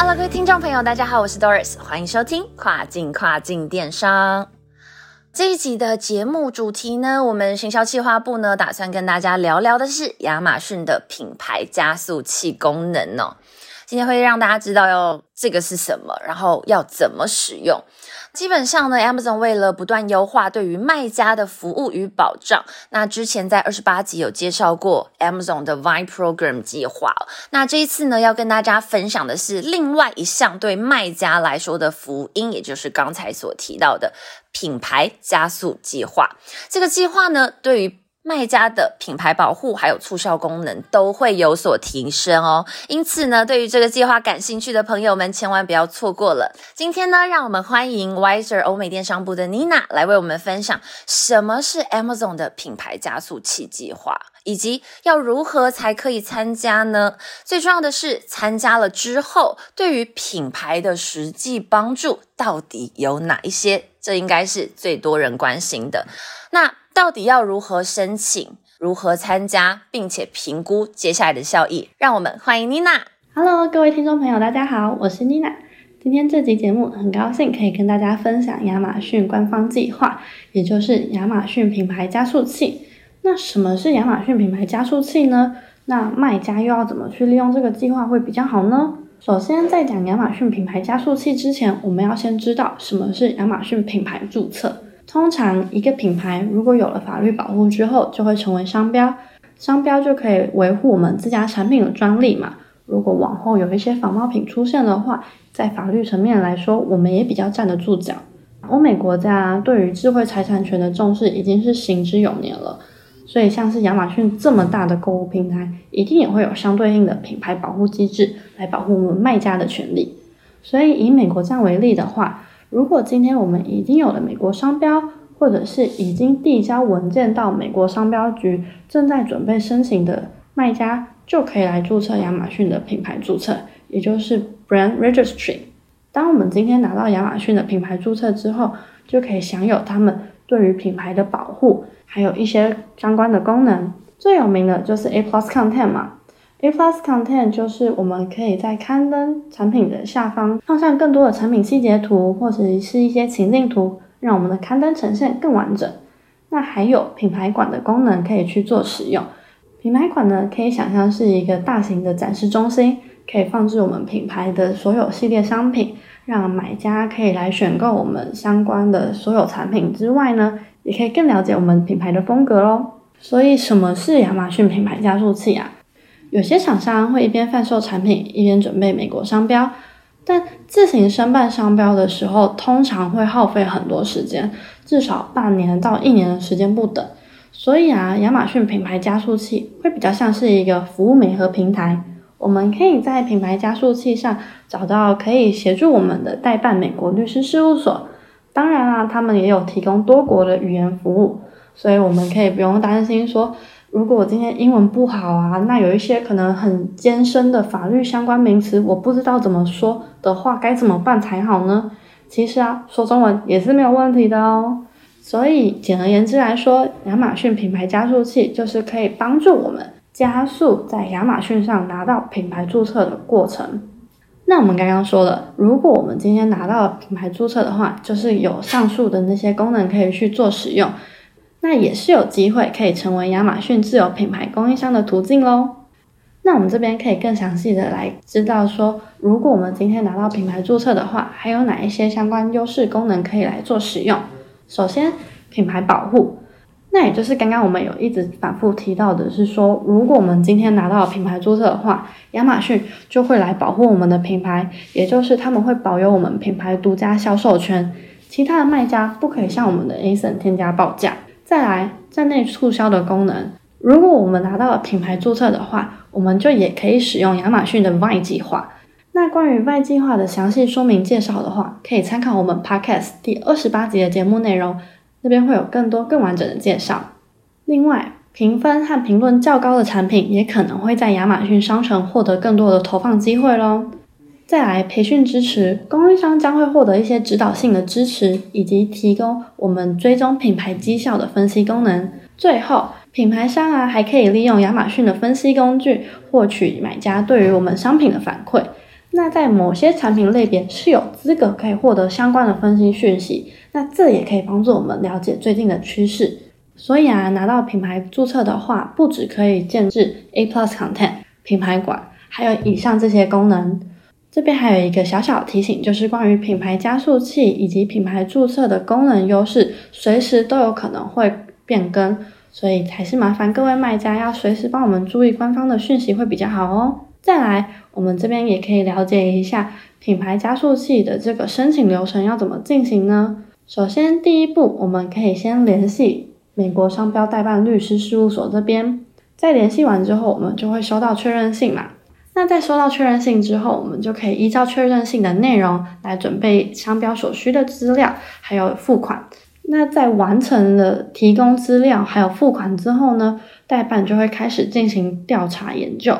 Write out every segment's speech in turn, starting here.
Hello，各位听众朋友，大家好，我是 Doris，欢迎收听跨境跨境电商。这一集的节目主题呢，我们行销企划部呢打算跟大家聊聊的是亚马逊的品牌加速器功能哦。今天会让大家知道要这个是什么，然后要怎么使用。基本上呢，Amazon 为了不断优化对于卖家的服务与保障，那之前在二十八集有介绍过 Amazon 的 vi Program 计划。那这一次呢，要跟大家分享的是另外一项对卖家来说的福音，也就是刚才所提到的品牌加速计划。这个计划呢，对于卖家的品牌保护还有促销功能都会有所提升哦，因此呢，对于这个计划感兴趣的朋友们，千万不要错过了。今天呢，让我们欢迎 Wiser 欧美电商部的 Nina 来为我们分享什么是 Amazon 的品牌加速器计划，以及要如何才可以参加呢？最重要的是，参加了之后，对于品牌的实际帮助到底有哪一些？这应该是最多人关心的。那到底要如何申请、如何参加，并且评估接下来的效益？让我们欢迎妮娜。Hello，各位听众朋友，大家好，我是妮娜。今天这集节目很高兴可以跟大家分享亚马逊官方计划，也就是亚马逊品牌加速器。那什么是亚马逊品牌加速器呢？那卖家又要怎么去利用这个计划会比较好呢？首先，在讲亚马逊品牌加速器之前，我们要先知道什么是亚马逊品牌注册。通常，一个品牌如果有了法律保护之后，就会成为商标。商标就可以维护我们自家产品的专利嘛。如果往后有一些仿冒品出现的话，在法律层面来说，我们也比较站得住脚。欧美国家对于智慧财产权的重视已经是行之有年了，所以像是亚马逊这么大的购物平台，一定也会有相对应的品牌保护机制来保护我们卖家的权利。所以以美国站为例的话，如果今天我们已经有了美国商标，或者是已经递交文件到美国商标局，正在准备申请的卖家，就可以来注册亚马逊的品牌注册，也就是 Brand Registry。当我们今天拿到亚马逊的品牌注册之后，就可以享有他们对于品牌的保护，还有一些相关的功能。最有名的就是 A Plus Content 嘛。A Plus Content 就是我们可以在刊登产品的下方放上更多的产品细节图，或者是一些情境图，让我们的刊登呈现更完整。那还有品牌馆的功能可以去做使用。品牌馆呢，可以想象是一个大型的展示中心，可以放置我们品牌的所有系列商品，让买家可以来选购我们相关的所有产品之外呢，也可以更了解我们品牌的风格喽。所以，什么是亚马逊品牌加速器啊？有些厂商会一边贩售产品，一边准备美国商标，但自行申办商标的时候，通常会耗费很多时间，至少半年到一年的时间不等。所以啊，亚马逊品牌加速器会比较像是一个服务媒和平台，我们可以在品牌加速器上找到可以协助我们的代办美国律师事务所。当然啊，他们也有提供多国的语言服务，所以我们可以不用担心说。如果我今天英文不好啊，那有一些可能很艰深的法律相关名词，我不知道怎么说的话，该怎么办才好呢？其实啊，说中文也是没有问题的哦。所以简而言之来说，亚马逊品牌加速器就是可以帮助我们加速在亚马逊上拿到品牌注册的过程。那我们刚刚说了，如果我们今天拿到品牌注册的话，就是有上述的那些功能可以去做使用。那也是有机会可以成为亚马逊自有品牌供应商的途径喽。那我们这边可以更详细的来知道说，如果我们今天拿到品牌注册的话，还有哪一些相关优势功能可以来做使用。首先，品牌保护，那也就是刚刚我们有一直反复提到的是说，如果我们今天拿到品牌注册的话，亚马逊就会来保护我们的品牌，也就是他们会保有我们品牌独家销售权，其他的卖家不可以向我们的 A s o n 添加报价。再来站内促销的功能，如果我们拿到了品牌注册的话，我们就也可以使用亚马逊的 VIE 计划。那关于外计划的详细说明介绍的话，可以参考我们 Podcast 第二十八集的节目内容，那边会有更多更完整的介绍。另外，评分和评论较高的产品也可能会在亚马逊商城获得更多的投放机会喽。再来，培训支持，供应商将会获得一些指导性的支持，以及提供我们追踪品牌绩效的分析功能。最后，品牌商啊还可以利用亚马逊的分析工具，获取买家对于我们商品的反馈。那在某些产品类别是有资格可以获得相关的分析讯息，那这也可以帮助我们了解最近的趋势。所以啊，拿到品牌注册的话，不只可以建置 A Plus Content 品牌馆，还有以上这些功能。这边还有一个小小提醒，就是关于品牌加速器以及品牌注册的功能优势，随时都有可能会变更，所以还是麻烦各位卖家要随时帮我们注意官方的讯息会比较好哦。再来，我们这边也可以了解一下品牌加速器的这个申请流程要怎么进行呢？首先，第一步，我们可以先联系。美国商标代办律师事务所这边，在联系完之后，我们就会收到确认信嘛。那在收到确认信之后，我们就可以依照确认信的内容来准备商标所需的资料，还有付款。那在完成了提供资料还有付款之后呢，代办就会开始进行调查研究。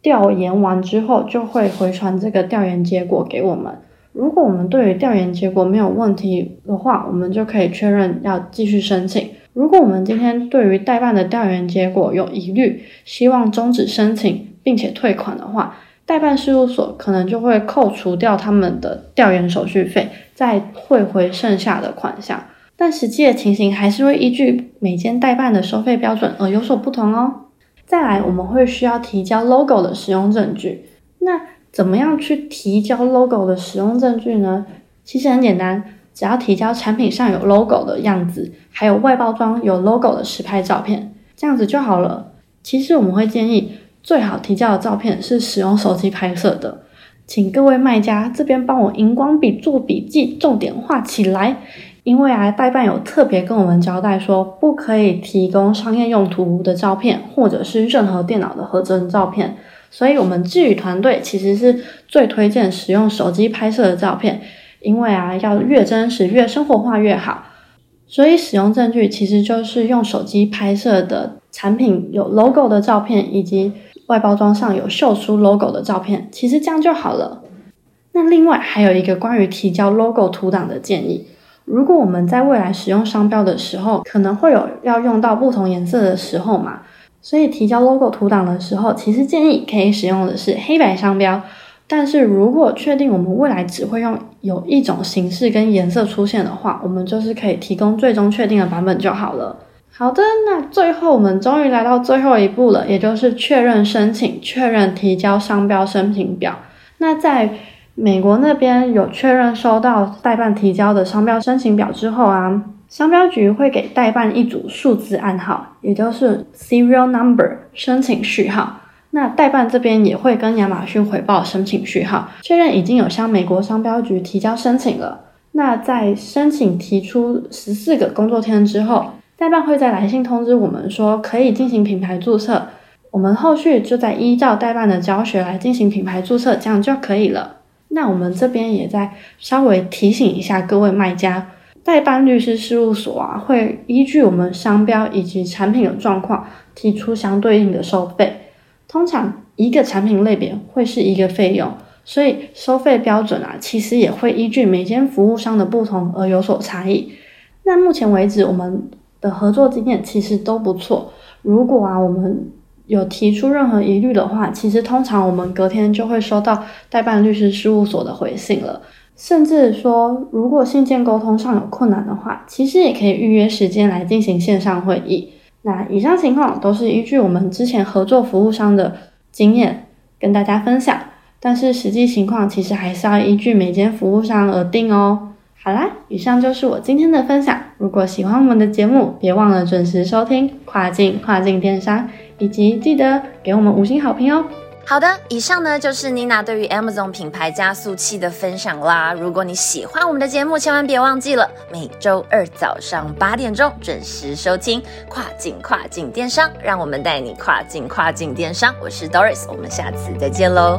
调研完之后，就会回传这个调研结果给我们。如果我们对于调研结果没有问题的话，我们就可以确认要继续申请。如果我们今天对于代办的调研结果有疑虑，希望终止申请并且退款的话，代办事务所可能就会扣除掉他们的调研手续费，再汇回剩下的款项。但实际的情形还是会依据每间代办的收费标准而有所不同哦。再来，我们会需要提交 logo 的使用证据。那怎么样去提交 logo 的使用证据呢？其实很简单。只要提交产品上有 logo 的样子，还有外包装有 logo 的实拍照片，这样子就好了。其实我们会建议，最好提交的照片是使用手机拍摄的。请各位卖家这边帮我荧光笔做笔记，重点画起来。因为啊，代办有特别跟我们交代说，不可以提供商业用途的照片，或者是任何电脑的合成照片。所以，我们智宇团队其实是最推荐使用手机拍摄的照片。因为啊，要越真实、越生活化越好，所以使用证据其实就是用手机拍摄的产品有 logo 的照片，以及外包装上有秀出 logo 的照片，其实这样就好了。那另外还有一个关于提交 logo 图档的建议，如果我们在未来使用商标的时候，可能会有要用到不同颜色的时候嘛，所以提交 logo 图档的时候，其实建议可以使用的是黑白商标。但是如果确定我们未来只会用有一种形式跟颜色出现的话，我们就是可以提供最终确定的版本就好了。好的，那最后我们终于来到最后一步了，也就是确认申请、确认提交商标申请表。那在美国那边有确认收到代办提交的商标申请表之后啊，商标局会给代办一组数字暗号，也就是 serial number 申请序号。那代办这边也会跟亚马逊回报申请序号，确认已经有向美国商标局提交申请了。那在申请提出十四个工作天之后，代办会在来信通知我们说可以进行品牌注册，我们后续就在依照代办的教学来进行品牌注册，这样就可以了。那我们这边也在稍微提醒一下各位卖家，代办律师事务所啊会依据我们商标以及产品的状况提出相对应的收费。通常一个产品类别会是一个费用，所以收费标准啊，其实也会依据每间服务商的不同而有所差异。那目前为止，我们的合作经验其实都不错。如果啊，我们有提出任何疑虑的话，其实通常我们隔天就会收到代办律师事务所的回信了。甚至说，如果信件沟通上有困难的话，其实也可以预约时间来进行线上会议。那以上情况都是依据我们之前合作服务商的经验跟大家分享，但是实际情况其实还是要依据每间服务商而定哦。好啦，以上就是我今天的分享。如果喜欢我们的节目，别忘了准时收听跨境跨境电商，以及记得给我们五星好评哦。好的，以上呢就是妮娜对于 Amazon 品牌加速器的分享啦。如果你喜欢我们的节目，千万别忘记了每周二早上八点钟准时收听跨境跨境电商，让我们带你跨境跨境电商。我是 Doris，我们下次再见喽。